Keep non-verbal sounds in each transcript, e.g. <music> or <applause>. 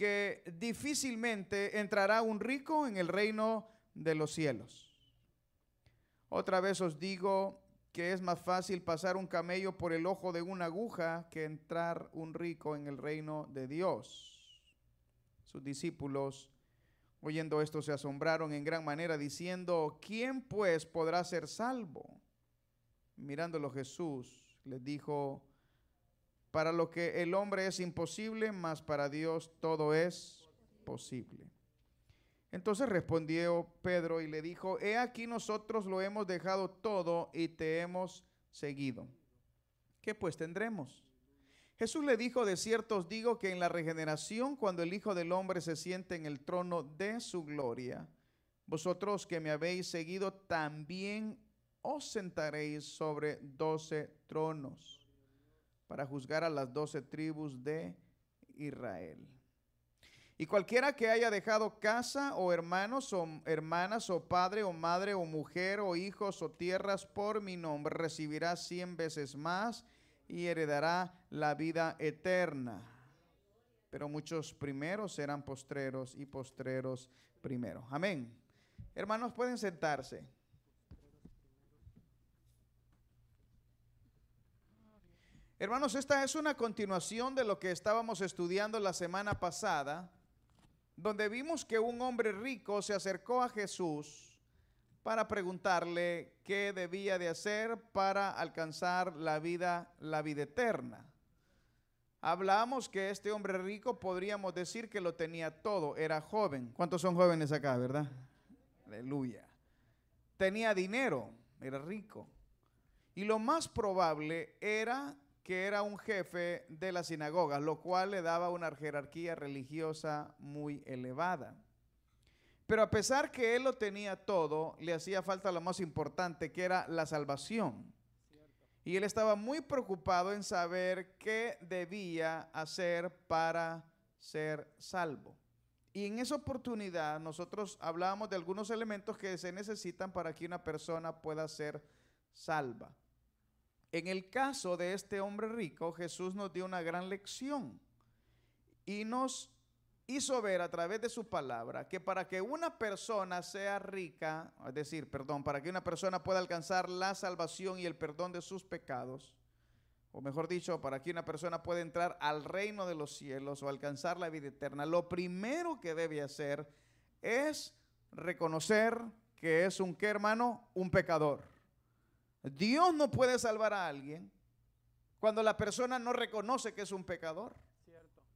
que difícilmente entrará un rico en el reino de los cielos. Otra vez os digo que es más fácil pasar un camello por el ojo de una aguja que entrar un rico en el reino de Dios. Sus discípulos, oyendo esto, se asombraron en gran manera, diciendo, ¿quién pues podrá ser salvo? Mirándolo Jesús les dijo, para lo que el hombre es imposible, mas para Dios todo es posible. Entonces respondió Pedro y le dijo, he aquí nosotros lo hemos dejado todo y te hemos seguido. ¿Qué pues tendremos? Jesús le dijo, de cierto os digo que en la regeneración, cuando el Hijo del Hombre se siente en el trono de su gloria, vosotros que me habéis seguido, también os sentaréis sobre doce tronos para juzgar a las doce tribus de Israel. Y cualquiera que haya dejado casa o hermanos o hermanas o padre o madre o mujer o hijos o tierras por mi nombre recibirá cien veces más y heredará la vida eterna. Pero muchos primeros serán postreros y postreros primero. Amén. Hermanos, pueden sentarse. Hermanos, esta es una continuación de lo que estábamos estudiando la semana pasada donde vimos que un hombre rico se acercó a Jesús para preguntarle qué debía de hacer para alcanzar la vida, la vida eterna. Hablamos que este hombre rico podríamos decir que lo tenía todo, era joven. ¿Cuántos son jóvenes acá, verdad? Aleluya. Tenía dinero, era rico. Y lo más probable era que era un jefe de la sinagoga, lo cual le daba una jerarquía religiosa muy elevada. Pero a pesar que él lo tenía todo, le hacía falta lo más importante, que era la salvación. Y él estaba muy preocupado en saber qué debía hacer para ser salvo. Y en esa oportunidad nosotros hablábamos de algunos elementos que se necesitan para que una persona pueda ser salva. En el caso de este hombre rico, Jesús nos dio una gran lección y nos hizo ver a través de su palabra que para que una persona sea rica, es decir, perdón, para que una persona pueda alcanzar la salvación y el perdón de sus pecados, o mejor dicho, para que una persona pueda entrar al reino de los cielos o alcanzar la vida eterna, lo primero que debe hacer es reconocer que es un, ¿qué hermano? Un pecador. Dios no puede salvar a alguien cuando la persona no reconoce que es un pecador.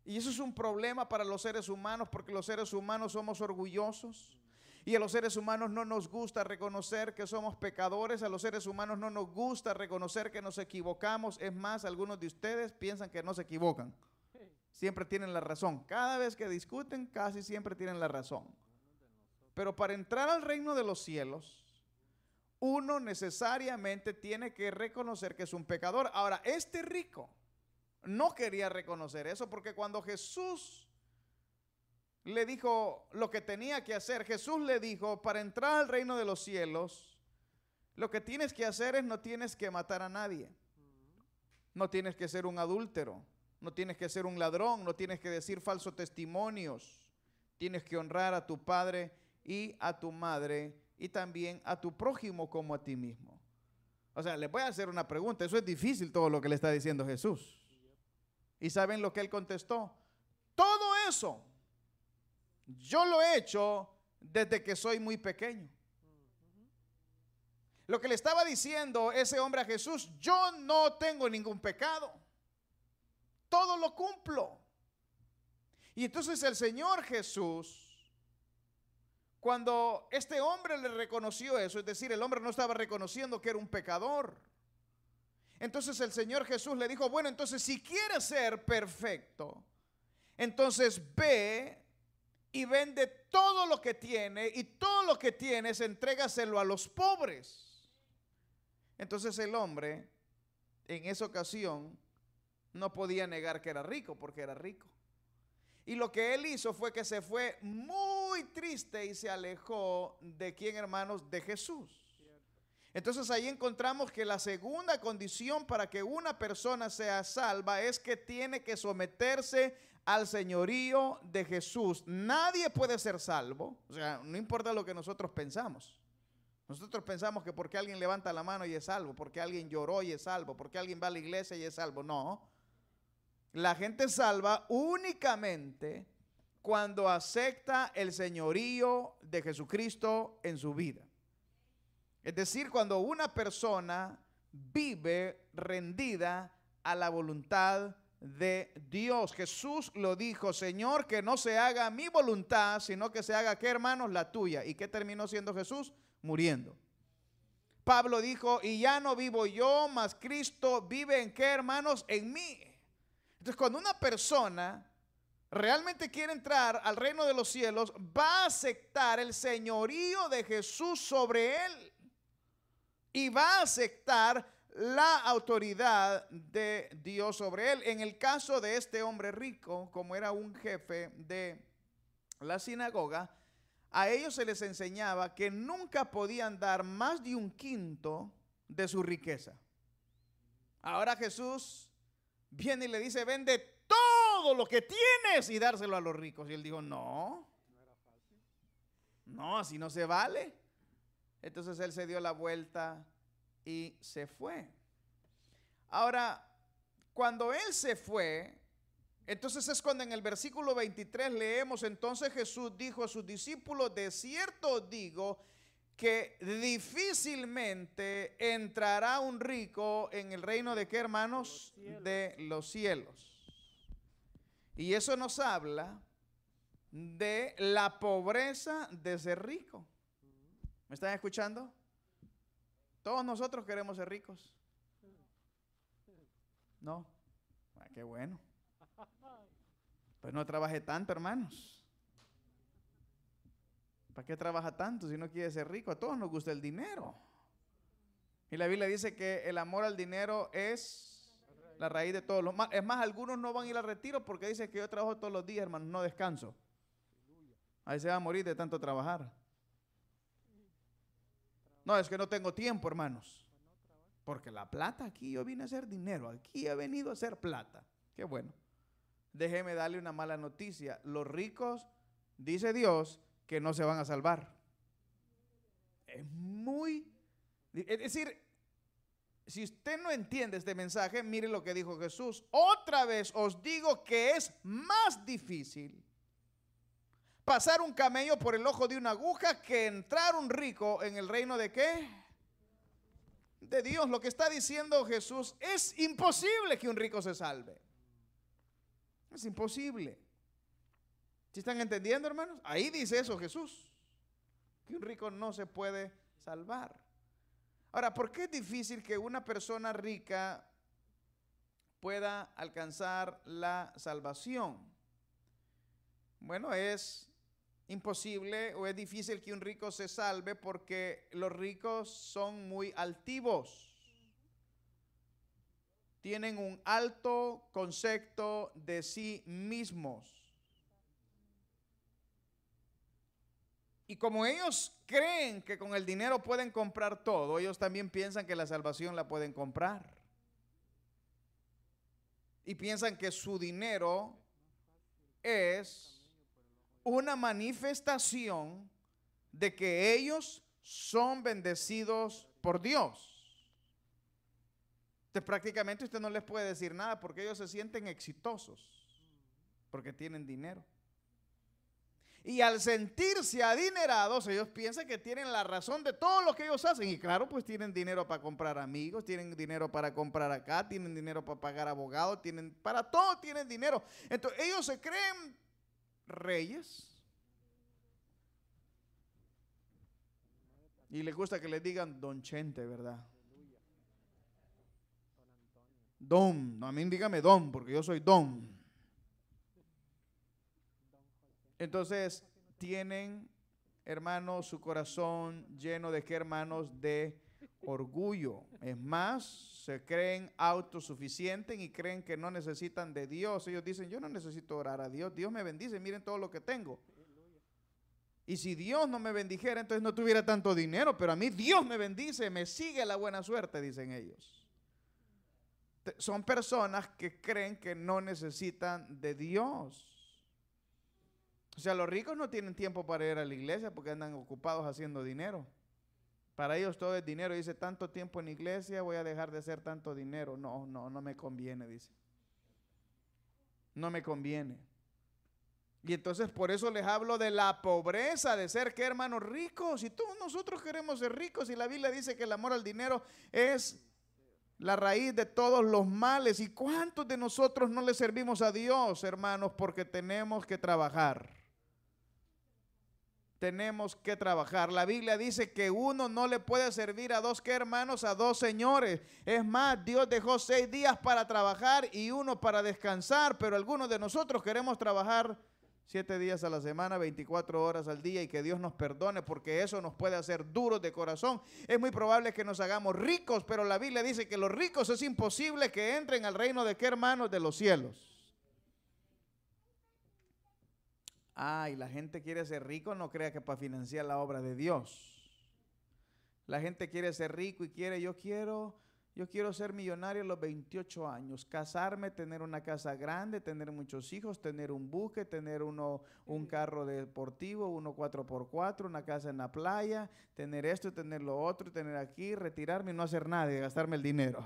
Y eso es un problema para los seres humanos porque los seres humanos somos orgullosos. Y a los seres humanos no nos gusta reconocer que somos pecadores, a los seres humanos no nos gusta reconocer que nos equivocamos. Es más, algunos de ustedes piensan que no se equivocan. Siempre tienen la razón. Cada vez que discuten, casi siempre tienen la razón. Pero para entrar al reino de los cielos, uno necesariamente tiene que reconocer que es un pecador. Ahora, este rico no quería reconocer eso porque cuando Jesús le dijo lo que tenía que hacer, Jesús le dijo, para entrar al reino de los cielos, lo que tienes que hacer es no tienes que matar a nadie. No tienes que ser un adúltero, no tienes que ser un ladrón, no tienes que decir falsos testimonios. Tienes que honrar a tu padre y a tu madre y también a tu prójimo como a ti mismo. O sea, le voy a hacer una pregunta. Eso es difícil todo lo que le está diciendo Jesús. ¿Y saben lo que él contestó? Todo eso yo lo he hecho desde que soy muy pequeño. Lo que le estaba diciendo ese hombre a Jesús, yo no tengo ningún pecado. Todo lo cumplo. Y entonces el Señor Jesús cuando este hombre le reconoció eso, es decir, el hombre no estaba reconociendo que era un pecador. Entonces el Señor Jesús le dijo, bueno, entonces si quieres ser perfecto, entonces ve y vende todo lo que tiene y todo lo que tienes, entrégaselo a los pobres. Entonces el hombre en esa ocasión no podía negar que era rico porque era rico. Y lo que él hizo fue que se fue muy triste y se alejó de quién, hermanos, de Jesús. Entonces ahí encontramos que la segunda condición para que una persona sea salva es que tiene que someterse al señorío de Jesús. Nadie puede ser salvo. O sea, no importa lo que nosotros pensamos. Nosotros pensamos que porque alguien levanta la mano y es salvo, porque alguien lloró y es salvo, porque alguien va a la iglesia y es salvo. No. La gente salva únicamente cuando acepta el señorío de Jesucristo en su vida. Es decir, cuando una persona vive rendida a la voluntad de Dios. Jesús lo dijo, Señor, que no se haga mi voluntad, sino que se haga, ¿qué hermanos? La tuya. ¿Y qué terminó siendo Jesús? Muriendo. Pablo dijo, y ya no vivo yo, mas Cristo vive en qué, hermanos? En mí. Entonces, cuando una persona realmente quiere entrar al reino de los cielos, va a aceptar el señorío de Jesús sobre él. Y va a aceptar la autoridad de Dios sobre él. En el caso de este hombre rico, como era un jefe de la sinagoga, a ellos se les enseñaba que nunca podían dar más de un quinto de su riqueza. Ahora Jesús viene y le dice, vende todo lo que tienes y dárselo a los ricos. Y él dijo, no, no, así no se vale. Entonces él se dio la vuelta y se fue. Ahora, cuando él se fue, entonces es cuando en el versículo 23 leemos, entonces Jesús dijo a sus discípulos, de cierto digo que difícilmente entrará un rico en el reino de qué hermanos? De los cielos. Y eso nos habla de la pobreza de ser rico. ¿Me están escuchando? Todos nosotros queremos ser ricos. No. Ah, qué bueno. Pues no trabaje tanto, hermanos. ¿Para qué trabaja tanto si no quiere ser rico? A todos nos gusta el dinero. Y la Biblia dice que el amor al dinero es la raíz de todos los Es más, algunos no van a ir al retiro porque dicen que yo trabajo todos los días, hermanos, no descanso. Ahí se va a morir de tanto trabajar. No, es que no tengo tiempo, hermanos. Porque la plata aquí yo vine a hacer dinero. Aquí he venido a hacer plata. Qué bueno. Déjeme darle una mala noticia. Los ricos, dice Dios, que no se van a salvar. Es muy... Es decir, si usted no entiende este mensaje, mire lo que dijo Jesús. Otra vez os digo que es más difícil pasar un camello por el ojo de una aguja que entrar un rico en el reino de qué? De Dios. Lo que está diciendo Jesús es imposible que un rico se salve. Es imposible. ¿Sí están entendiendo, hermanos? Ahí dice eso Jesús. Que un rico no se puede salvar. Ahora, ¿por qué es difícil que una persona rica pueda alcanzar la salvación? Bueno, es imposible o es difícil que un rico se salve porque los ricos son muy altivos. Tienen un alto concepto de sí mismos. Y como ellos creen que con el dinero pueden comprar todo, ellos también piensan que la salvación la pueden comprar. Y piensan que su dinero es una manifestación de que ellos son bendecidos por Dios. Entonces prácticamente usted no les puede decir nada porque ellos se sienten exitosos, porque tienen dinero. Y al sentirse adinerados, ellos piensan que tienen la razón de todo lo que ellos hacen. Y claro, pues tienen dinero para comprar amigos, tienen dinero para comprar acá, tienen dinero para pagar abogados, tienen para todo tienen dinero. Entonces ellos se creen reyes. Y les gusta que le digan Don Chente, ¿verdad? Don, no, a mí dígame Don, porque yo soy Don. Entonces, tienen, hermanos, su corazón lleno de hermanos, de orgullo. Es más, se creen autosuficientes y creen que no necesitan de Dios. Ellos dicen, yo no necesito orar a Dios, Dios me bendice, miren todo lo que tengo. Y si Dios no me bendijera, entonces no tuviera tanto dinero, pero a mí Dios me bendice, me sigue la buena suerte, dicen ellos. son personas que creen que no necesitan de Dios. O sea, los ricos no tienen tiempo para ir a la iglesia porque andan ocupados haciendo dinero. Para ellos todo es dinero. Dice, tanto tiempo en iglesia, voy a dejar de hacer tanto dinero. No, no, no me conviene, dice. No me conviene. Y entonces por eso les hablo de la pobreza, de ser que hermanos ricos. Y todos nosotros queremos ser ricos. Y la Biblia dice que el amor al dinero es la raíz de todos los males. ¿Y cuántos de nosotros no le servimos a Dios, hermanos, porque tenemos que trabajar? Tenemos que trabajar. La Biblia dice que uno no le puede servir a dos que hermanos, a dos señores. Es más, Dios dejó seis días para trabajar y uno para descansar, pero algunos de nosotros queremos trabajar siete días a la semana, 24 horas al día y que Dios nos perdone porque eso nos puede hacer duros de corazón. Es muy probable que nos hagamos ricos, pero la Biblia dice que los ricos es imposible que entren al reino de qué hermanos de los cielos. Ah, y la gente quiere ser rico, no crea que para financiar la obra de Dios. La gente quiere ser rico y quiere, yo quiero, yo quiero ser millonario a los 28 años, casarme, tener una casa grande, tener muchos hijos, tener un buque, tener uno, un carro deportivo, uno 4x4, una casa en la playa, tener esto, tener lo otro, tener aquí, retirarme y no hacer nada y gastarme el dinero.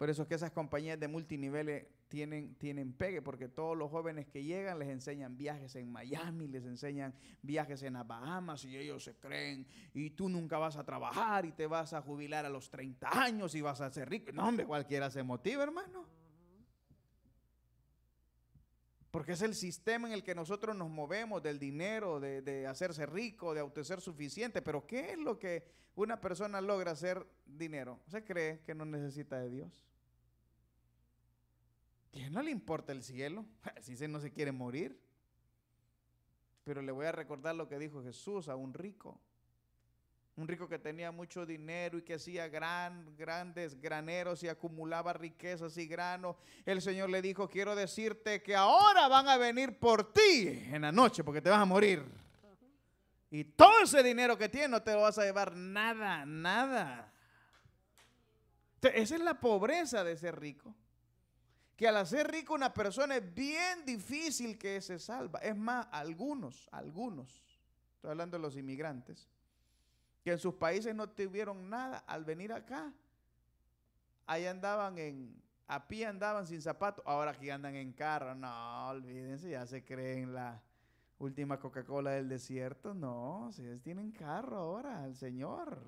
Por eso es que esas compañías de multiniveles tienen, tienen pegue, porque todos los jóvenes que llegan les enseñan viajes en Miami, les enseñan viajes en las Bahamas y ellos se creen, y tú nunca vas a trabajar y te vas a jubilar a los 30 años y vas a ser rico. No, hombre, cualquiera se motiva, hermano. Porque es el sistema en el que nosotros nos movemos del dinero, de, de hacerse rico, de autoser suficiente. Pero ¿qué es lo que una persona logra hacer dinero? ¿Se cree que no necesita de Dios? Que no le importa el cielo, <laughs> si no se quiere morir. Pero le voy a recordar lo que dijo Jesús a un rico. Un rico que tenía mucho dinero y que hacía gran, grandes graneros y acumulaba riquezas y granos. El Señor le dijo, quiero decirte que ahora van a venir por ti en la noche porque te vas a morir. Y todo ese dinero que tienes no te lo vas a llevar nada, nada. Esa es la pobreza de ser rico que al hacer rico una persona es bien difícil que se salva. Es más, algunos, algunos, estoy hablando de los inmigrantes, que en sus países no tuvieron nada al venir acá. Ahí andaban en, a pie andaban sin zapatos, ahora aquí andan en carro. No, olvídense, ya se creen la última Coca-Cola del desierto. No, si ellos tienen carro ahora, el Señor.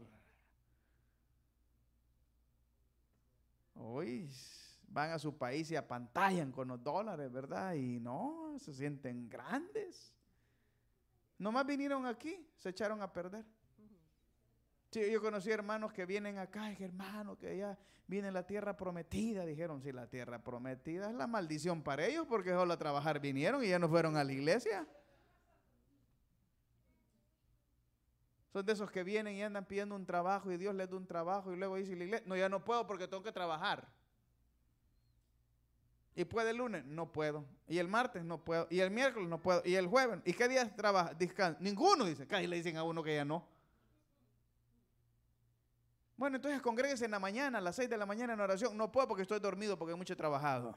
Uy, van a su país y apantallan con los dólares, ¿verdad? Y no, se sienten grandes. Nomás vinieron aquí, se echaron a perder. Sí, yo conocí hermanos que vienen acá, y hermano, que ya viene la tierra prometida. Dijeron, sí, la tierra prometida es la maldición para ellos porque solo a trabajar vinieron y ya no fueron a la iglesia. Son de esos que vienen y andan pidiendo un trabajo y Dios les da un trabajo y luego dice la iglesia, no, ya no puedo porque tengo que trabajar. ¿Y puede el lunes? No puedo. ¿Y el martes? No puedo. ¿Y el miércoles? No puedo. ¿Y el jueves? ¿Y qué días trabaja? Descansa. Ninguno dice. Casi le dicen a uno que ya no. Bueno, entonces congréguese en la mañana, a las 6 de la mañana en oración. No puedo porque estoy dormido, porque mucho he trabajado.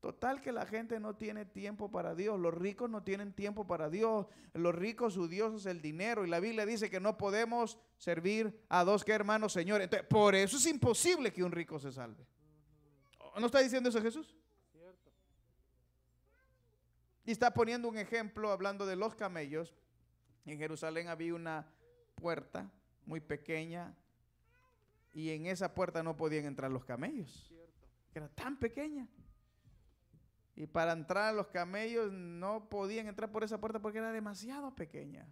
Total que la gente no tiene tiempo para Dios. Los ricos no tienen tiempo para Dios. Los ricos, su Dios es el dinero. Y la Biblia dice que no podemos servir a dos que hermanos señores. Entonces, por eso es imposible que un rico se salve. ¿No está diciendo eso Jesús? Cierto. Y está poniendo un ejemplo hablando de los camellos. En Jerusalén había una puerta muy pequeña y en esa puerta no podían entrar los camellos. era tan pequeña. Y para entrar los camellos no podían entrar por esa puerta porque era demasiado pequeña.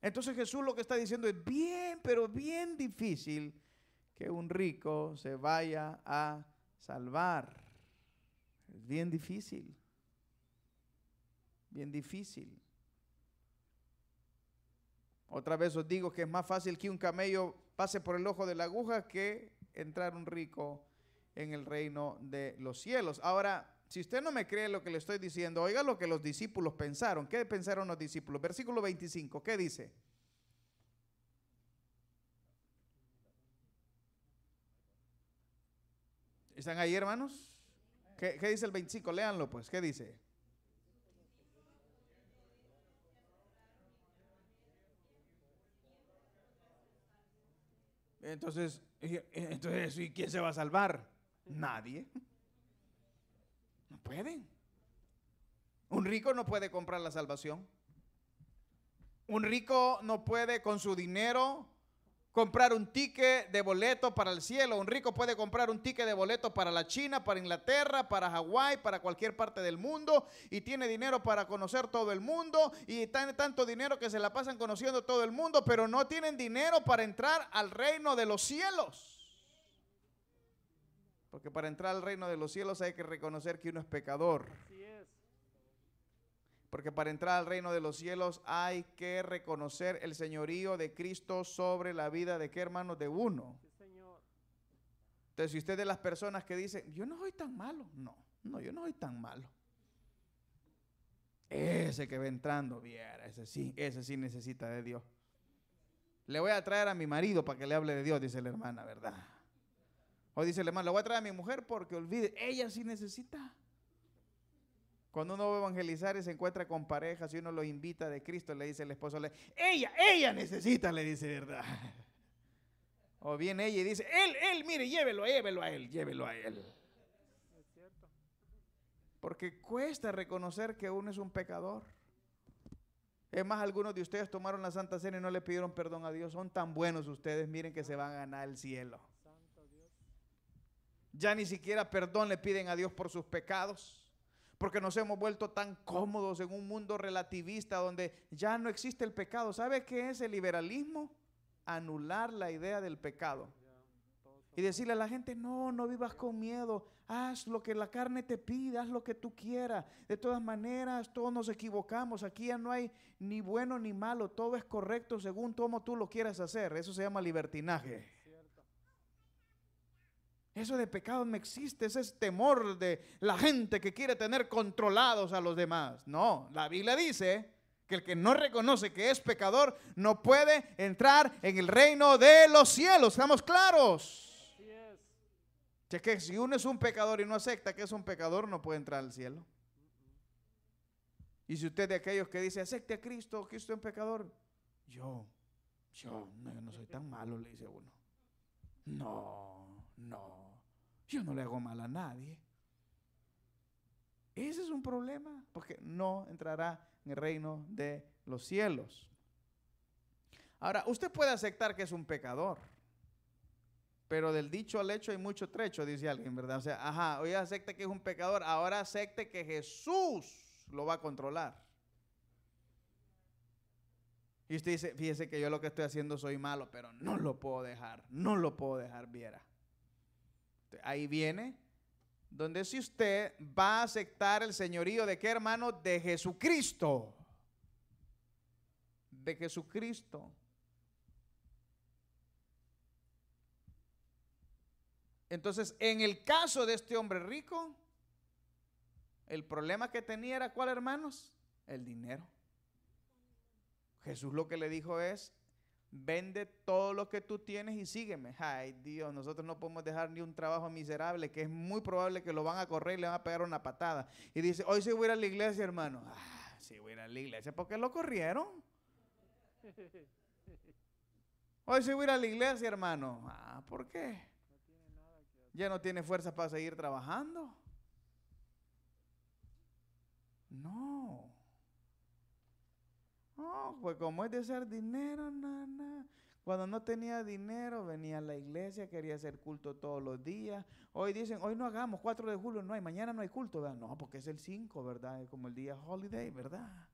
Entonces Jesús lo que está diciendo es bien, pero bien difícil que un rico se vaya a salvar. Es bien difícil. Bien difícil. Otra vez os digo que es más fácil que un camello pase por el ojo de la aguja que entrar un rico en el reino de los cielos. Ahora, si usted no me cree lo que le estoy diciendo, oiga lo que los discípulos pensaron. ¿Qué pensaron los discípulos? Versículo 25, ¿qué dice? ¿Están ahí, hermanos? ¿Qué, qué dice el 25? Léanlo, pues. ¿Qué dice? Entonces, entonces, ¿y quién se va a salvar? Nadie. No pueden. Un rico no puede comprar la salvación. Un rico no puede con su dinero comprar un ticket de boleto para el cielo. Un rico puede comprar un ticket de boleto para la China, para Inglaterra, para Hawái, para cualquier parte del mundo. Y tiene dinero para conocer todo el mundo. Y tiene tanto dinero que se la pasan conociendo todo el mundo. Pero no tienen dinero para entrar al reino de los cielos. Porque para entrar al reino de los cielos hay que reconocer que uno es pecador. Porque para entrar al reino de los cielos hay que reconocer el señorío de Cristo sobre la vida de qué hermano de uno. Entonces, si usted es de las personas que dicen, yo no soy tan malo, no, no, yo no soy tan malo. Ese que va entrando, viera, ese sí, ese sí necesita de Dios. Le voy a traer a mi marido para que le hable de Dios, dice la hermana, ¿verdad? O dice el hermano, le voy a traer a mi mujer porque olvide, ella sí necesita. Cuando uno va a evangelizar y se encuentra con parejas y uno los invita de Cristo, le dice el esposo, le, ella, ella necesita, le dice verdad. O viene ella y dice, él, él, mire, llévelo, llévelo a él, llévelo a él. Porque cuesta reconocer que uno es un pecador. Es más, algunos de ustedes tomaron la Santa Cena y no le pidieron perdón a Dios. Son tan buenos ustedes, miren que se van a ganar el cielo. Ya ni siquiera perdón le piden a Dios por sus pecados porque nos hemos vuelto tan cómodos en un mundo relativista donde ya no existe el pecado. ¿Sabe qué es el liberalismo? Anular la idea del pecado. Y decirle a la gente, no, no vivas con miedo, haz lo que la carne te pida, haz lo que tú quieras. De todas maneras, todos nos equivocamos, aquí ya no hay ni bueno ni malo, todo es correcto según como tú lo quieras hacer. Eso se llama libertinaje. Eso de pecado no existe, ese es temor de la gente que quiere tener controlados a los demás. No, la Biblia dice que el que no reconoce que es pecador no puede entrar en el reino de los cielos. ¿Estamos claros? Es. que si uno es un pecador y no acepta que es un pecador, no puede entrar al cielo. Y si usted de aquellos que dice, acepte a Cristo, Cristo es un pecador, yo, yo no, no soy tan malo, le dice uno. No, no. Yo no le hago mal a nadie. Ese es un problema, porque no entrará en el reino de los cielos. Ahora, usted puede aceptar que es un pecador, pero del dicho al hecho hay mucho trecho, dice alguien, ¿verdad? O sea, ajá, hoy acepte que es un pecador, ahora acepte que Jesús lo va a controlar. Y usted dice, fíjese que yo lo que estoy haciendo soy malo, pero no lo puedo dejar, no lo puedo dejar, viera. Ahí viene donde si usted va a aceptar el señorío de qué hermano? De Jesucristo. De Jesucristo. Entonces, en el caso de este hombre rico, el problema que tenía era cuál, hermanos? El dinero. Jesús lo que le dijo es, Vende todo lo que tú tienes y sígueme. Ay, Dios, nosotros no podemos dejar ni un trabajo miserable, que es muy probable que lo van a correr y le van a pegar una patada. Y dice, hoy sí voy a ir a la iglesia, hermano. Ah, sí voy a ir a la iglesia. ¿Por qué lo corrieron? <laughs> Hoy sí voy a ir a la iglesia, hermano. Ah, ¿por qué? Ya no tiene fuerza para seguir trabajando. No. No, pues como es de ser dinero, nada. Cuando no tenía dinero, venía a la iglesia, quería hacer culto todos los días. Hoy dicen, hoy no hagamos, 4 de julio no hay, mañana no hay culto, ¿verdad? No, porque es el 5, ¿verdad? Es como el día holiday, ¿verdad?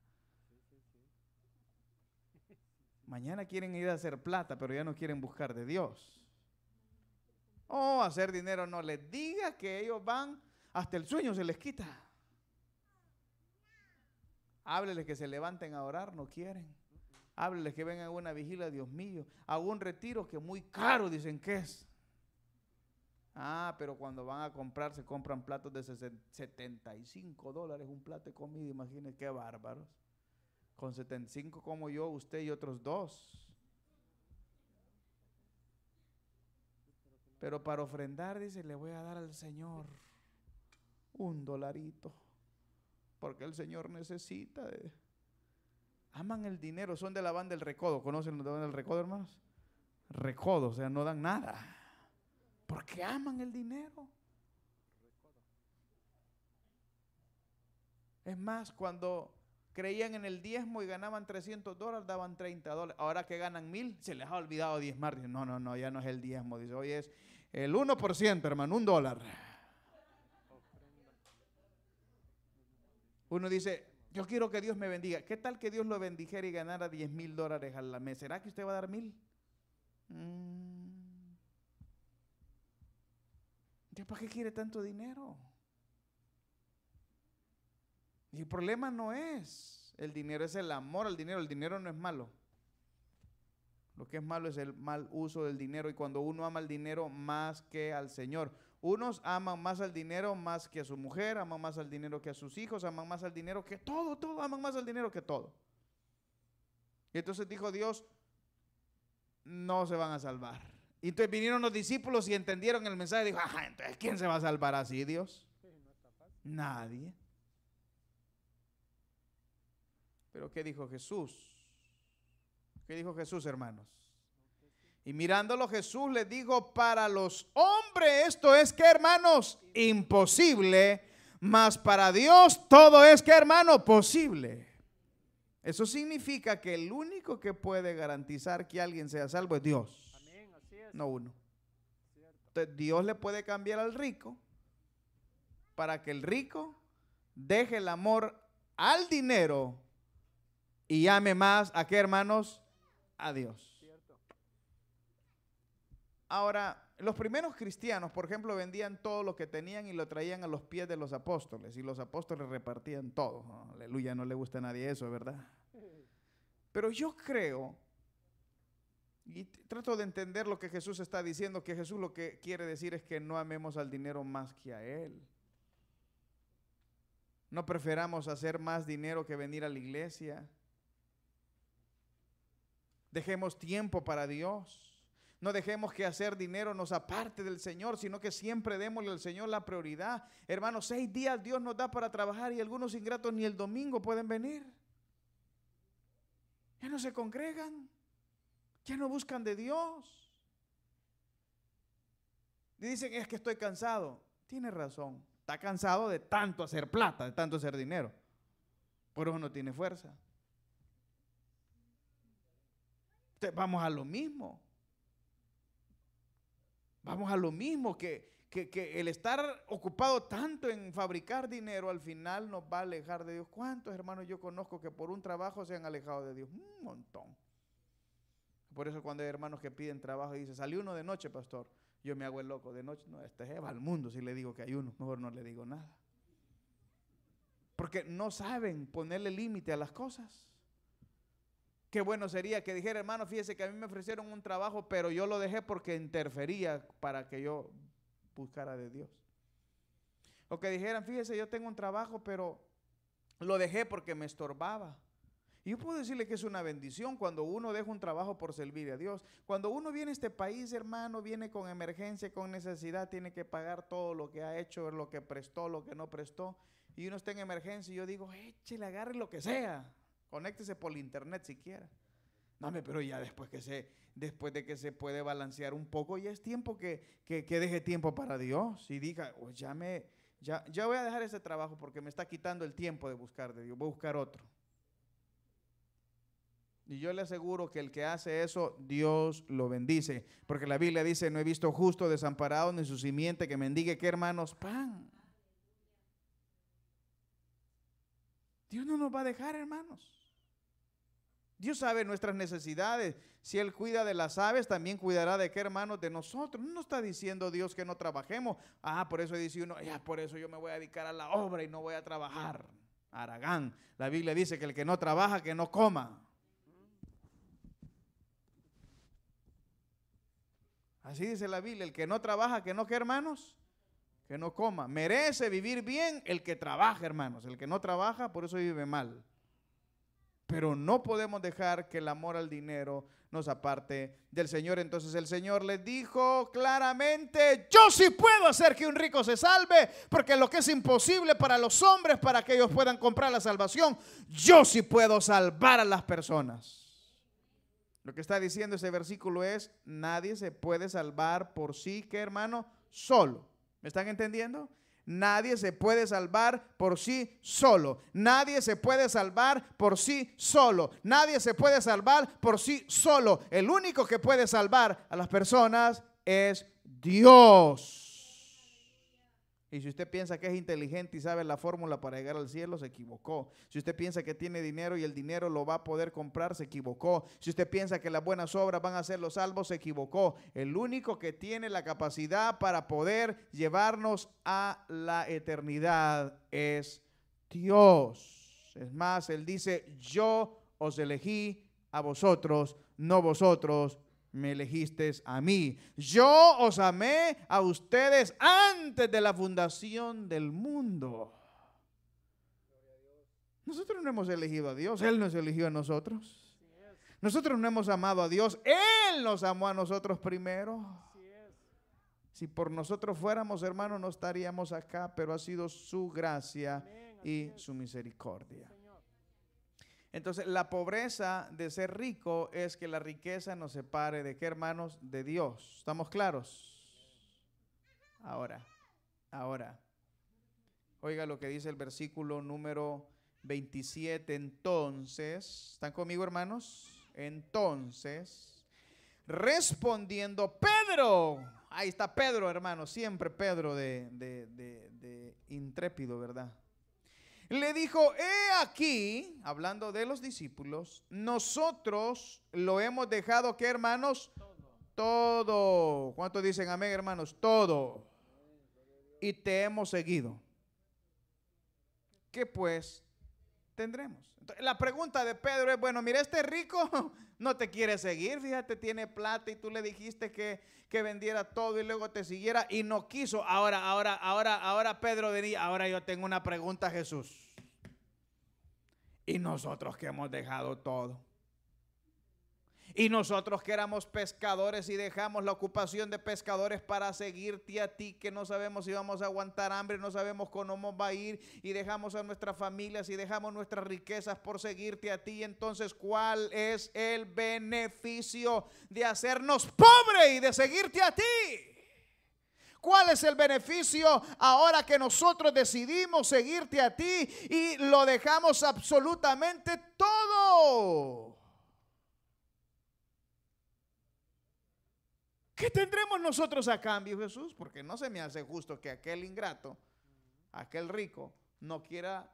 Mañana quieren ir a hacer plata, pero ya no quieren buscar de Dios. Oh, hacer dinero no les diga que ellos van, hasta el sueño se les quita. Hábleles que se levanten a orar, no quieren. Hábleles que vengan a una vigilia, Dios mío. A un retiro que muy caro dicen que es. Ah, pero cuando van a comprar, se compran platos de 75 dólares un plato de comida. Imagínense qué bárbaros. Con 75 como yo, usted y otros dos. Pero para ofrendar, dice, le voy a dar al Señor un dolarito. Porque el Señor necesita. Aman el dinero, son de la banda del recodo. ¿Conocen la banda del recodo, hermanos? Recodo, o sea, no dan nada. Porque aman el dinero. Es más, cuando creían en el diezmo y ganaban 300 dólares, daban 30 dólares. Ahora que ganan mil, se les ha olvidado diezmar. Dicen, no, no, no, ya no es el diezmo. Dice, hoy es el 1%, hermano, un dólar. Uno dice, yo quiero que Dios me bendiga. ¿Qué tal que Dios lo bendijera y ganara 10 mil dólares al mes? ¿Será que usted va a dar mil? Mm. ¿Para qué quiere tanto dinero? Y el problema no es el dinero, es el amor al dinero. El dinero no es malo. Lo que es malo es el mal uso del dinero. Y cuando uno ama el dinero más que al Señor. Unos aman más al dinero más que a su mujer, aman más al dinero que a sus hijos, aman más al dinero que todo, todo, aman más al dinero que todo. Y entonces dijo Dios, no se van a salvar. Y entonces vinieron los discípulos y entendieron el mensaje. Dijo, entonces ¿quién se va a salvar así, Dios? Nadie. Pero ¿qué dijo Jesús? ¿Qué dijo Jesús, hermanos? Y mirándolo Jesús le dijo, para los hombres esto es que, hermanos, imposible, mas para Dios todo es que, hermano, posible. Eso significa que el único que puede garantizar que alguien sea salvo es Dios. No uno. Entonces Dios le puede cambiar al rico para que el rico deje el amor al dinero y ame más a qué hermanos? A Dios. Ahora, los primeros cristianos, por ejemplo, vendían todo lo que tenían y lo traían a los pies de los apóstoles y los apóstoles repartían todo. aleluya, no le gusta a nadie eso, ¿verdad? Pero yo creo, y trato de entender lo que Jesús está diciendo, que Jesús lo que quiere decir es que no amemos al dinero más que a Él. No preferamos hacer más dinero que venir a la iglesia. Dejemos tiempo para Dios. No dejemos que hacer dinero nos aparte del Señor, sino que siempre démosle al Señor la prioridad. Hermanos, seis días Dios nos da para trabajar y algunos ingratos ni el domingo pueden venir. Ya no se congregan, ya no buscan de Dios. Y dicen, es que estoy cansado. Tiene razón, está cansado de tanto hacer plata, de tanto hacer dinero. Por eso no tiene fuerza vamos a lo mismo. Vamos a lo mismo, que, el estar ocupado tanto en fabricar dinero al final nos va a alejar de Dios. ¿Cuántos hermanos yo conozco que por un trabajo se han alejado de Dios? Un montón. Por eso cuando hay hermanos que piden trabajo y dicen, salió uno de noche, pastor, yo me hago el loco de noche. No, este va al mundo si le digo que hay uno, mejor no le digo nada. Porque no saben ponerle límite a las cosas. Qué bueno sería que dijera, hermano, fíjese que a mí me ofrecieron un trabajo, pero yo lo dejé porque interfería para que yo buscara de Dios. O que dijeran, fíjese, yo tengo un trabajo, pero lo dejé porque me estorbaba. Y yo puedo decirle que es una bendición cuando uno deja un trabajo por servir a Dios. Cuando uno viene a este país, hermano, viene con emergencia, con necesidad, tiene que pagar todo lo que ha hecho, lo que prestó, lo que no prestó. Y uno está en emergencia y yo digo, échele, agarre lo que sea. Conéctese por internet si quiere. No, pero ya después que se, después de que se puede balancear un poco, ya es tiempo que, deje tiempo para Dios y diga, oh, ya me, ya, ya voy a dejar ese trabajo porque me está quitando el tiempo de buscar de Dios, voy a buscar otro. Y yo le aseguro que el que hace eso, Dios lo bendice. Porque la Biblia dice, no he visto justo desamparado ni su simiente que mendigue, ¿qué hermanos? Pan. Dios no nos va a dejar, hermanos. Dios sabe nuestras necesidades. Si Él cuida de las aves, también cuidará de qué hermanos de nosotros. No está diciendo Dios que no trabajemos. Ah, por eso dice uno, ya por eso yo me voy a dedicar a la obra y no voy a trabajar. Aragán. La Biblia dice que el que no trabaja, que no coma. Así dice la Biblia, el que no trabaja, que no, ¿qué hermanos? Que no coma. Merece vivir bien el que trabaja, hermanos. El que no trabaja, por eso vive mal. Pero no podemos dejar que el amor al dinero nos aparte del Señor. Entonces el Señor les dijo claramente, yo sí puedo hacer que un rico se salve, porque lo que es imposible para los hombres, para que ellos puedan comprar la salvación, yo sí puedo salvar a las personas. Lo que está diciendo ese versículo es, nadie se puede salvar por sí, que hermano, solo. ¿Me están entendiendo? Nadie se puede salvar por sí solo. Nadie se puede salvar por sí solo. Nadie se puede salvar por sí solo. El único que puede salvar a las personas es Dios. Y si usted piensa que es inteligente y sabe la fórmula para llegar al cielo, se equivocó. Si usted piensa que tiene dinero y el dinero lo va a poder comprar, se equivocó. Si usted piensa que las buenas obras van a ser los salvos, se equivocó. El único que tiene la capacidad para poder llevarnos a la eternidad es Dios. Es más, Él dice, yo os elegí a vosotros, no vosotros me elegiste a mí. Yo os amé a ustedes antes de la fundación del mundo. Nosotros no hemos elegido a Dios, Él nos eligió a nosotros. Nosotros no hemos amado a Dios, Él nos amó a nosotros primero. Si por nosotros fuéramos hermanos no estaríamos acá, pero ha sido su gracia y su misericordia. Entonces, la pobreza de ser rico es que la riqueza nos separe de qué, hermanos? De Dios. ¿Estamos claros? Ahora, ahora. Oiga lo que dice el versículo número 27. Entonces, ¿están conmigo, hermanos? Entonces, respondiendo Pedro, ahí está Pedro, hermano, siempre Pedro de, de, de intrépido, ¿verdad? Le dijo, he aquí, hablando de los discípulos, nosotros lo hemos dejado que hermanos, todo. ¿Cuántos dicen amén, hermanos? Todo. Y te hemos seguido. ¿Qué pues tendremos? la pregunta de Pedro es, bueno, mira, este rico <laughs> no te quiere seguir, fíjate, tiene plata y tú le dijiste que, que vendiera todo y luego te siguiera y no quiso. Ahora, ahora, ahora, ahora Pedro diría, ahora yo tengo una pregunta Jesús. Y nosotros que hemos dejado todo. Y nosotros que éramos pescadores y dejamos la ocupación de pescadores para seguirte a ti, que no sabemos si vamos a aguantar hambre, no sabemos cómo va a ir, y dejamos a nuestras familias y dejamos nuestras riquezas por seguirte a ti. Entonces, ¿cuál es el beneficio de hacernos pobres y de seguirte a ti? ¿Cuál es el beneficio ahora que nosotros decidimos seguirte a ti y lo dejamos absolutamente todo? ¿Qué tendremos nosotros a cambio, Jesús? Porque no se me hace justo que aquel ingrato, aquel rico, no quiera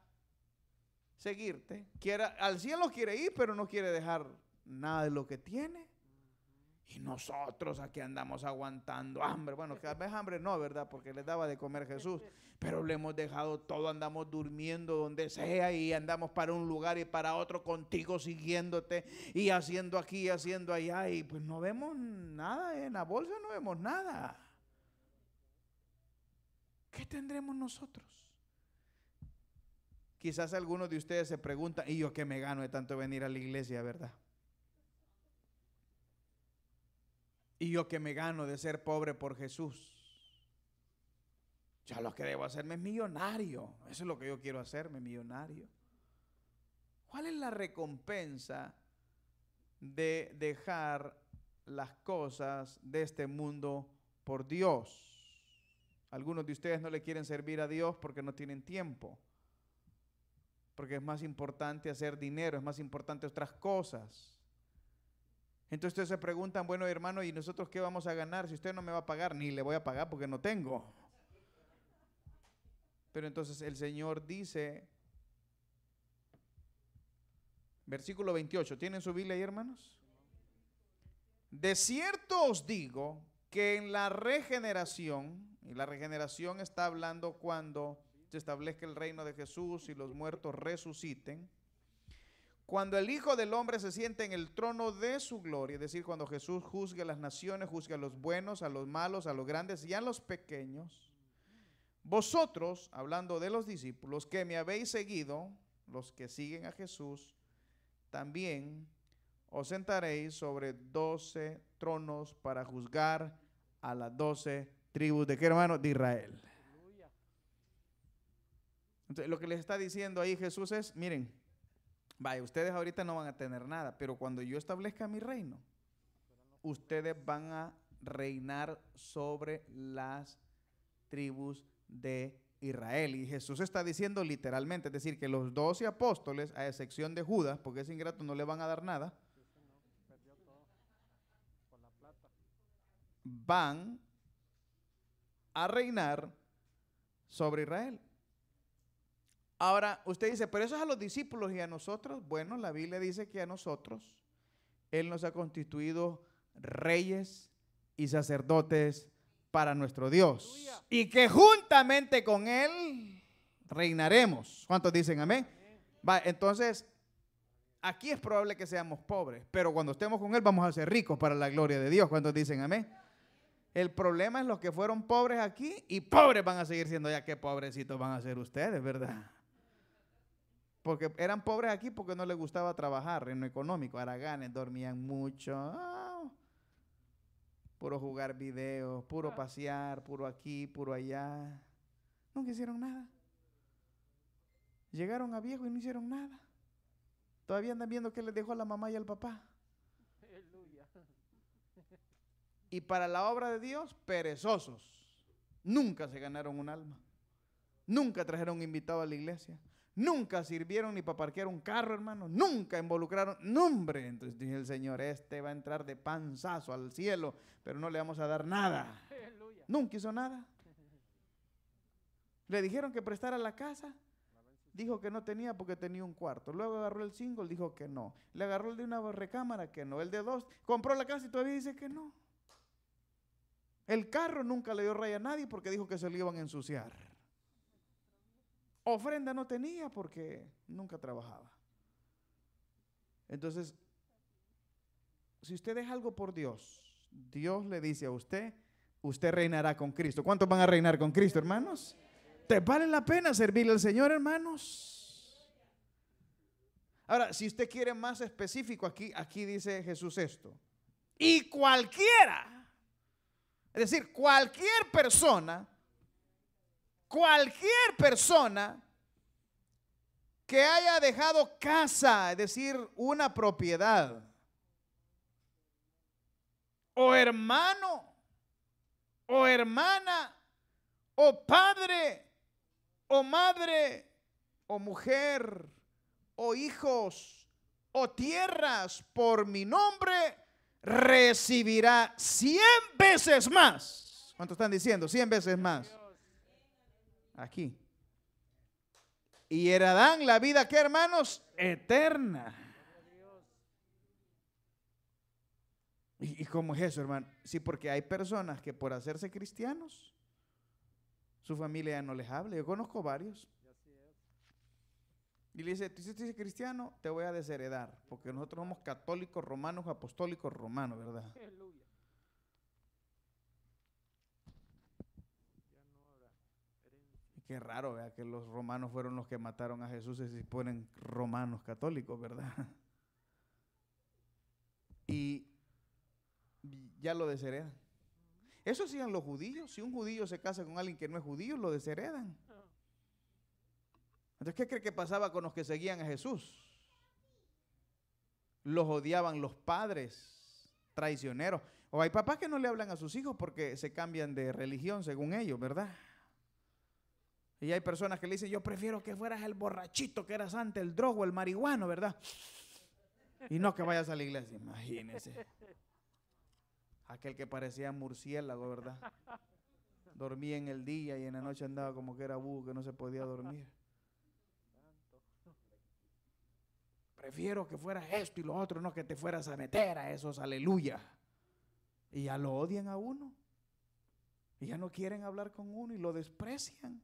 seguirte, quiera al cielo quiere ir, pero no quiere dejar nada de lo que tiene. Y nosotros aquí andamos aguantando hambre. Bueno, a veces hambre no, ¿verdad? Porque les daba de comer Jesús. Pero le hemos dejado todo, andamos durmiendo donde sea y andamos para un lugar y para otro contigo siguiéndote y haciendo aquí haciendo allá. Y pues no vemos nada en la bolsa, no vemos nada. ¿Qué tendremos nosotros? Quizás algunos de ustedes se preguntan, ¿y yo qué me gano de tanto venir a la iglesia, verdad? Y yo que me gano de ser pobre por Jesús. Ya lo que debo hacerme es millonario. Eso es lo que yo quiero hacerme, millonario. ¿Cuál es la recompensa de dejar las cosas de este mundo por Dios? Algunos de ustedes no le quieren servir a Dios porque no tienen tiempo. Porque es más importante hacer dinero, es más importante otras cosas. Entonces ustedes se preguntan, bueno hermano, ¿y nosotros qué vamos a ganar si usted no me va a pagar? Ni le voy a pagar porque no tengo. Pero entonces el Señor dice, versículo 28, ¿tienen su Biblia ahí hermanos? De cierto os digo que en la regeneración, y la regeneración está hablando cuando se establezca el reino de Jesús y los muertos resuciten, cuando el Hijo del Hombre se siente en el trono de su gloria, es decir, cuando Jesús juzgue a las naciones, juzgue a los buenos, a los malos, a los grandes y a los pequeños, vosotros, hablando de los discípulos que me habéis seguido, los que siguen a Jesús, también os sentaréis sobre doce tronos para juzgar a las doce tribus de qué hermano? De Israel. Entonces, lo que les está diciendo ahí Jesús es, miren, vaya, ustedes ahorita no van a tener nada, pero cuando yo establezca mi reino, ustedes van a reinar sobre las tribus de Israel. Y Jesús está diciendo literalmente, es decir, que los doce apóstoles, a excepción de Judas, porque ese ingrato no le van a dar nada, van a reinar sobre Israel. Ahora, usted dice, pero eso es a los discípulos y a nosotros. Bueno, la Biblia dice que a nosotros Él nos ha constituido reyes y sacerdotes para nuestro Dios. Y que juntamente con Él reinaremos. ¿Cuántos dicen amén? Va, entonces, aquí es probable que seamos pobres, pero cuando estemos con Él vamos a ser ricos para la gloria de Dios. ¿Cuántos dicen amén? El problema es los que fueron pobres aquí y pobres van a seguir siendo ya. Qué pobrecitos van a ser ustedes, ¿verdad? Porque eran pobres aquí porque no les gustaba trabajar en lo económico. Araganes dormían mucho. Ah, puro jugar videos, puro pasear, puro aquí, puro allá. Nunca hicieron nada. Llegaron a viejo y no hicieron nada. Todavía andan viendo qué les dejó a la mamá y al papá. <laughs> Y para la obra de Dios, perezosos. Nunca se ganaron un alma. Nunca trajeron invitado a la iglesia. Nunca sirvieron ni para parquear un carro, hermano. Nunca involucraron. Nombre. Entonces dije el Señor, este va a entrar de panzazo al cielo, pero no le vamos a dar nada. Nunca hizo nada. Le dijeron que prestara la casa. Dijo que no tenía porque tenía un cuarto. Luego agarró el single, dijo que no. Le agarró el de una recámara, que no. El de dos. Compró la casa y todavía dice que no. El carro nunca le dio raya a nadie porque dijo que se lo iban a ensuciar. Ofrenda no tenía porque nunca trabajaba. Entonces, si usted deja algo por Dios, Dios le dice a usted, usted reinará con Cristo. ¿Cuántos van a reinar con Cristo, hermanos? ¿Te vale la pena servirle al Señor, hermanos? Ahora, si usted quiere más específico, aquí, aquí dice Jesús esto. Y cualquiera, es decir, cualquier persona cualquier persona que haya dejado casa, es decir, una propiedad, o hermano, o hermana, o padre, o madre, o mujer, o hijos, o tierras por mi nombre, recibirá cien veces más. ¿Cuánto están diciendo? Cien veces más aquí. Y heredan la vida que hermanos, eterna. ¿Y, cómo es eso, hermano? Sí, porque hay personas que por hacerse cristianos, su familia ya no les habla. Yo conozco varios. Y le dice, si tú eres cristiano, te voy a desheredar, porque nosotros somos católicos romanos, apostólicos romanos, ¿verdad? Qué raro, vea, que los romanos fueron los que mataron a Jesús y se ponen romanos católicos, ¿verdad? <laughs> Y ya lo desheredan. Eso hacían los judíos. Si un judío se casa con alguien que no es judío, lo desheredan. Entonces, ¿qué cree que pasaba con los que seguían a Jesús? Los odiaban los padres traicioneros. O hay papás que no le hablan a sus hijos porque se cambian de religión según ellos, ¿verdad? Y hay personas que le dicen, yo prefiero que fueras el borrachito que eras antes, el drogo, el marihuano, ¿verdad? Y no que vayas a la iglesia, imagínese. Aquel que parecía murciélago, ¿verdad? Dormía en el día y en la noche andaba como que era búho, que no se podía dormir. Prefiero que fueras esto y lo otro, no que te fueras a meter a esos, aleluya. Y ya lo odian a uno. Y ya no quieren hablar con uno y lo desprecian.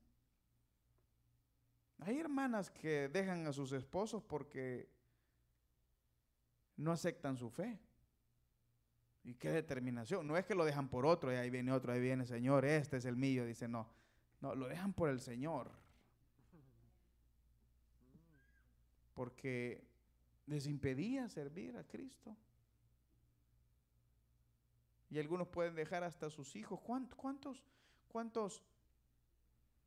Hay hermanas que dejan a sus esposos porque no aceptan su fe. Y qué determinación. No es que lo dejan por otro y ahí viene otro, ahí viene Señor, este es el mío. Dice, no, no, lo dejan por el Señor. Porque les impedía servir a Cristo. Y algunos pueden dejar hasta sus hijos. ¿Cuántos, cuántos, cuántos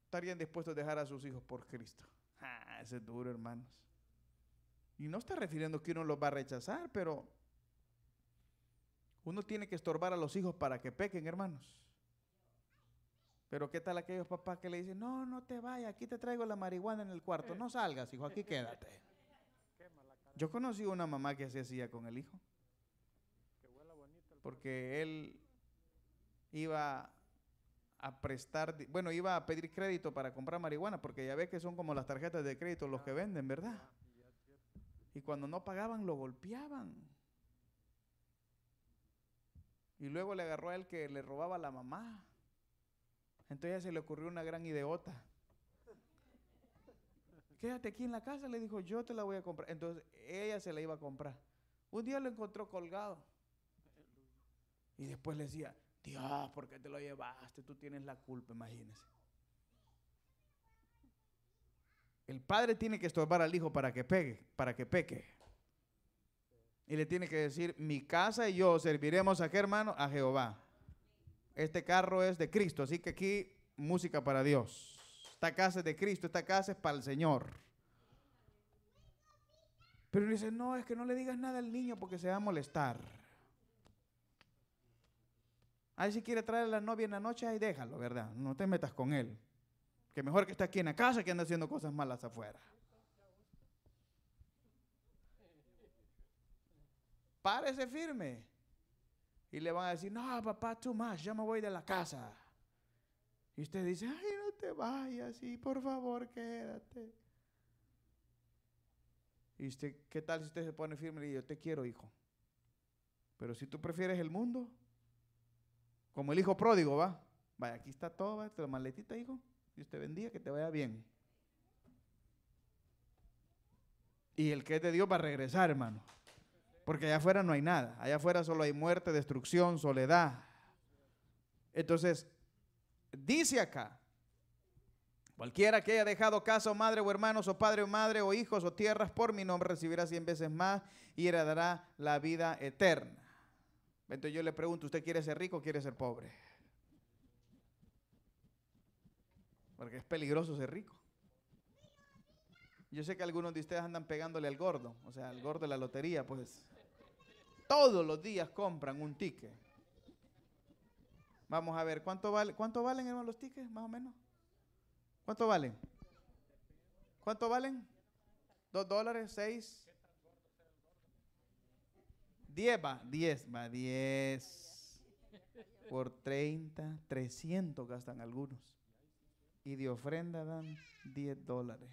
estarían dispuestos a dejar a sus hijos por Cristo? Ah, ese es duro, hermanos. Y no está refiriendo que uno los va a rechazar, pero uno tiene que estorbar a los hijos para que pequen, hermanos. Pero ¿qué tal aquellos papás que le dicen, no, no te vayas, aquí te traigo la marihuana en el cuarto, no salgas, hijo, aquí quédate. Yo conocí una mamá que se hacía con el hijo porque él iba a prestar, bueno, iba a pedir crédito para comprar marihuana, porque ya ve que son como las tarjetas de crédito los que venden, ¿verdad? Y cuando no pagaban, lo golpeaban. Y luego le agarró a él que le robaba a la mamá. Entonces se le ocurrió una gran ideota. Quédate aquí en la casa, le dijo, yo te la voy a comprar. Entonces ella se la iba a comprar. Un día lo encontró colgado. Y después le decía, Dios, ¿por qué te lo llevaste? Tú tienes la culpa, imagínese. El padre tiene que estorbar al hijo para que pegue, para que peque. Y le tiene que decir, mi casa y yo serviremos a qué hermano? A Jehová. Este carro es de Cristo, así que aquí música para Dios. Esta casa es de Cristo, esta casa es para el Señor. Pero dice, no, es que no le digas nada al niño porque se va a molestar. Ahí si quiere traer a la novia en la noche, ahí déjalo, ¿verdad? No te metas con él. Que mejor que esté aquí en la casa que anda haciendo cosas malas afuera. Párese firme. Y le van a decir, no, papá, tú más, ya me voy de la casa. Y usted dice, ay, no te vayas, y por favor, quédate. Y usted, ¿qué tal si usted se pone firme y dice, yo te quiero, hijo? Pero si tú prefieres el mundo, como el hijo pródigo, va. Vaya, aquí está todo, va, la maletita, hijo. Dios te bendiga, que te vaya bien. Y el que es de Dios va a regresar, hermano. Porque allá afuera no hay nada. Allá afuera solo hay muerte, destrucción, soledad. Entonces, dice acá, cualquiera que haya dejado casa o madre o hermanos o padre o madre o hijos o tierras por mi nombre recibirá cien veces más y heredará la vida eterna. Entonces yo le pregunto, ¿usted quiere ser rico o quiere ser pobre? Porque es peligroso ser rico. Yo sé que algunos de ustedes andan pegándole al gordo, o sea, al gordo de la lotería, pues todos los días compran un ticket. Vamos a ver, ¿cuánto, vale, cuánto valen hermano, los tickets, más o menos? ¿Cuánto valen? ¿Cuánto valen? ¿Dos dólares? ¿Seis? 10 va, 10 va, 10 por 30, 300 gastan algunos. Y de ofrenda dan 10 dólares.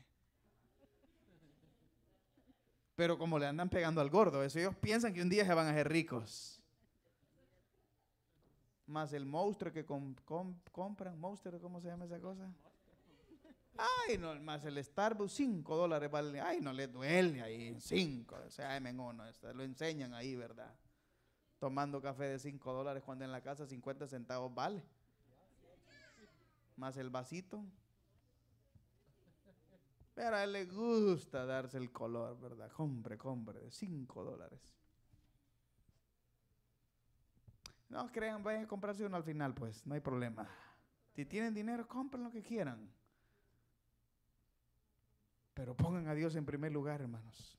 Pero como le andan pegando al gordo, eso ellos piensan que un día se van a hacer ricos. Más el monstruo que compran, monstruo, ¿cómo se llama esa cosa? Ay, no, más el Starbucks, 5 dólares vale. Ay, no le duele ahí, 5. O sea, uno, lo enseñan ahí, ¿verdad? Tomando café de 5 dólares cuando en la casa 50 centavos vale. Más el vasito. Pero a él le gusta darse el color, ¿verdad? Compre, compre, de 5 dólares. No crean, vayan a comprarse uno al final, pues, no hay problema. Si tienen dinero, compren lo que quieran. Pero pongan a Dios en primer lugar, hermanos.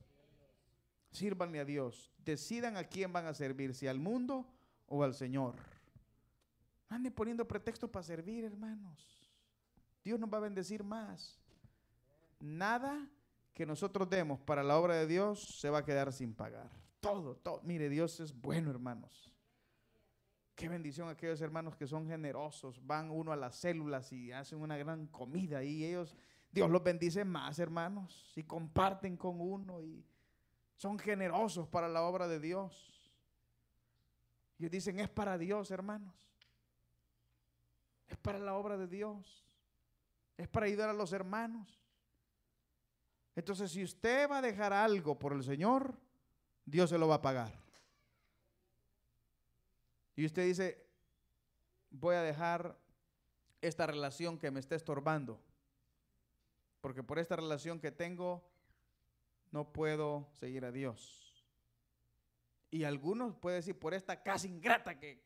Sírvanle a Dios. Decidan a quién van a servir, si al mundo o al Señor. Anden poniendo pretextos para servir, hermanos. Dios nos va a bendecir más. Nada que nosotros demos para la obra de Dios se va a quedar sin pagar. Todo, todo. Mire, Dios es bueno, hermanos. Qué bendición aquellos hermanos que son generosos. Van uno a las células y hacen una gran comida y ellos Dios los bendice más, hermanos, y comparten con uno y son generosos para la obra de Dios. Y dicen, es para Dios, hermanos. Es para la obra de Dios. Es para ayudar a los hermanos. Entonces, si usted va a dejar algo por el Señor, Dios se lo va a pagar. Y usted dice, voy a dejar esta relación que me está estorbando porque por esta relación que tengo no puedo seguir a Dios. Y algunos pueden decir, por esta casa ingrata que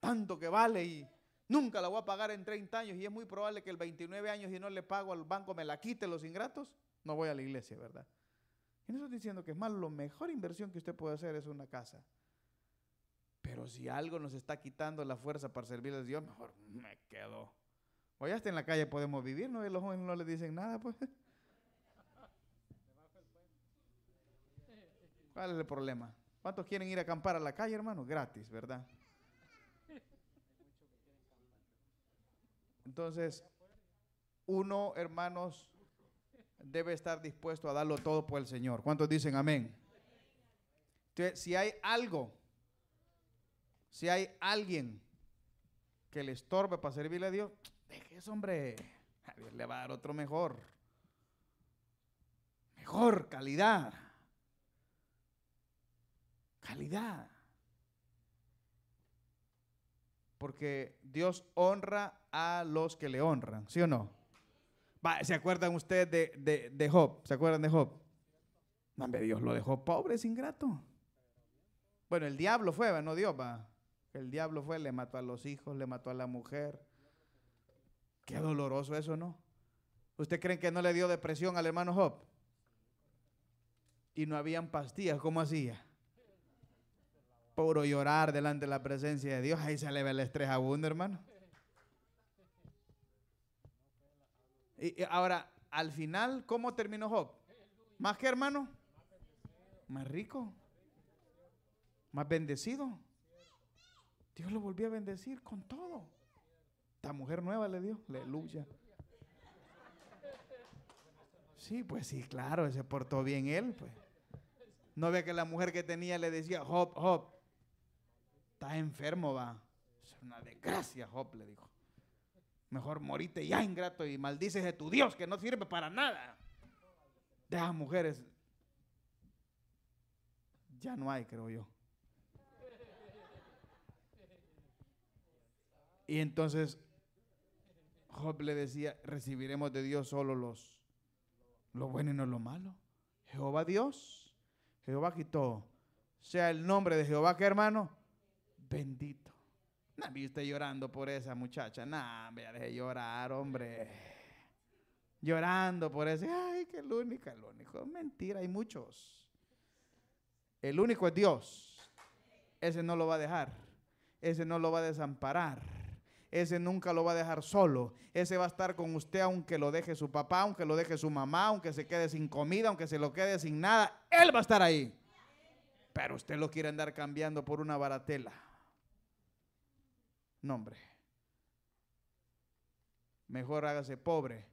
tanto que vale y nunca la voy a pagar en 30 años y es muy probable que el 29 años y no le pago al banco me la quite los ingratos, no voy a la iglesia, ¿verdad? Y no estoy diciendo que es malo, la mejor inversión que usted puede hacer es una casa. Pero si algo nos está quitando la fuerza para servirle a Dios, mejor me quedo. O ya está en la calle podemos vivir, ¿no? Y los jóvenes no le dicen nada, pues. ¿Cuál es el problema? ¿Cuántos quieren ir a acampar a la calle, hermano? Gratis, ¿verdad? Entonces, uno, hermanos, debe estar dispuesto a darlo todo por el Señor. ¿Cuántos dicen amén? Entonces, si hay algo, si hay alguien que le estorbe para servirle a Dios, eso, hombre. A Dios le va a dar otro mejor. Mejor calidad. Calidad. Porque Dios honra a los que le honran, ¿sí o no? ¿Se acuerdan ustedes de, de, Job? ¿Se acuerdan de Job? Dios lo dejó pobre, es ingrato. Bueno, el diablo fue, no Dios, va. El diablo fue, le mató a los hijos, le mató a la mujer. Qué doloroso eso, ¿no? ¿Usted cree que no le dio depresión al hermano Job? Y no habían pastillas, ¿cómo hacía? Puro llorar delante de la presencia de Dios. Ahí se le ve el estrés abundo, hermano. Y, ahora, al final, ¿cómo terminó Job? ¿Más que hermano? Más rico. Más bendecido. Dios lo volvió a bendecir con todo. Esta mujer nueva le dio. Aleluya. Sí, pues sí, claro, se portó bien él, pues. No ve que la mujer que tenía le decía, Job, Job, está enfermo, va. Es una desgracia, Job, le dijo. Mejor morite ya, ingrato, y maldices de tu Dios que no sirve para nada. De esas mujeres, ya no hay, creo yo. Y entonces Job le decía, recibiremos de Dios solo los lo bueno y no lo malo. Jehová Dios, Jehová quitó. Sea el nombre de Jehová que hermano, bendito. No vi usted llorando por esa muchacha. Nah, me deje llorar, hombre. Llorando por ese. Ay, que el único, el único. Mentira, hay muchos. El único es Dios. Ese no lo va a dejar. Ese no lo va a desamparar. Ese nunca lo va a dejar solo. Ese va a estar con usted aunque lo deje su papá, aunque lo deje su mamá, aunque se quede sin comida, aunque se lo quede sin nada. Él va a estar ahí. Pero usted lo quiere andar cambiando por una baratela nombre. Mejor hágase pobre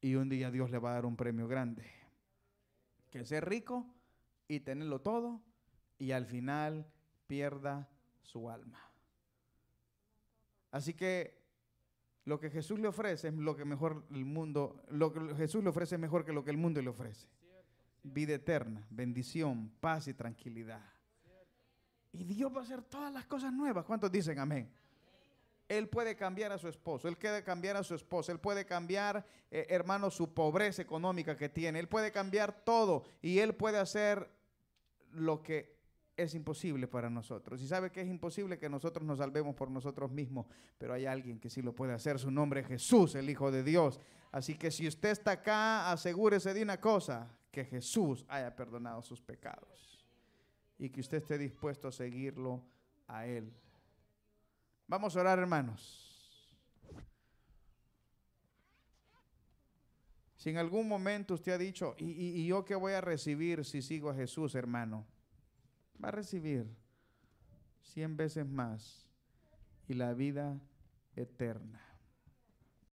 y un día Dios le va a dar un premio grande. Que ser rico y tenerlo todo y al final pierda su alma. Así que lo que Jesús le ofrece es lo que mejor el mundo, lo que Jesús le ofrece es mejor que lo que el mundo le ofrece. Vida eterna, bendición, paz y tranquilidad. Y Dios va a hacer todas las cosas nuevas. ¿Cuántos dicen amén? Él puede cambiar a su esposo, Él puede cambiar a su esposa, Él puede cambiar, eh, hermano, su pobreza económica que tiene, Él puede cambiar todo y Él puede hacer lo que es imposible para nosotros. Y sabe que es imposible que nosotros nos salvemos por nosotros mismos, pero hay alguien que sí lo puede hacer. Su nombre es Jesús, el Hijo de Dios. Así que si usted está acá, asegúrese de una cosa, que Jesús haya perdonado sus pecados y que usted esté dispuesto a seguirlo a Él. Vamos a orar, hermanos. Si en algún momento usted ha dicho, ¿y, yo qué voy a recibir si sigo a Jesús, hermano? Va a recibir cien veces más y la vida eterna.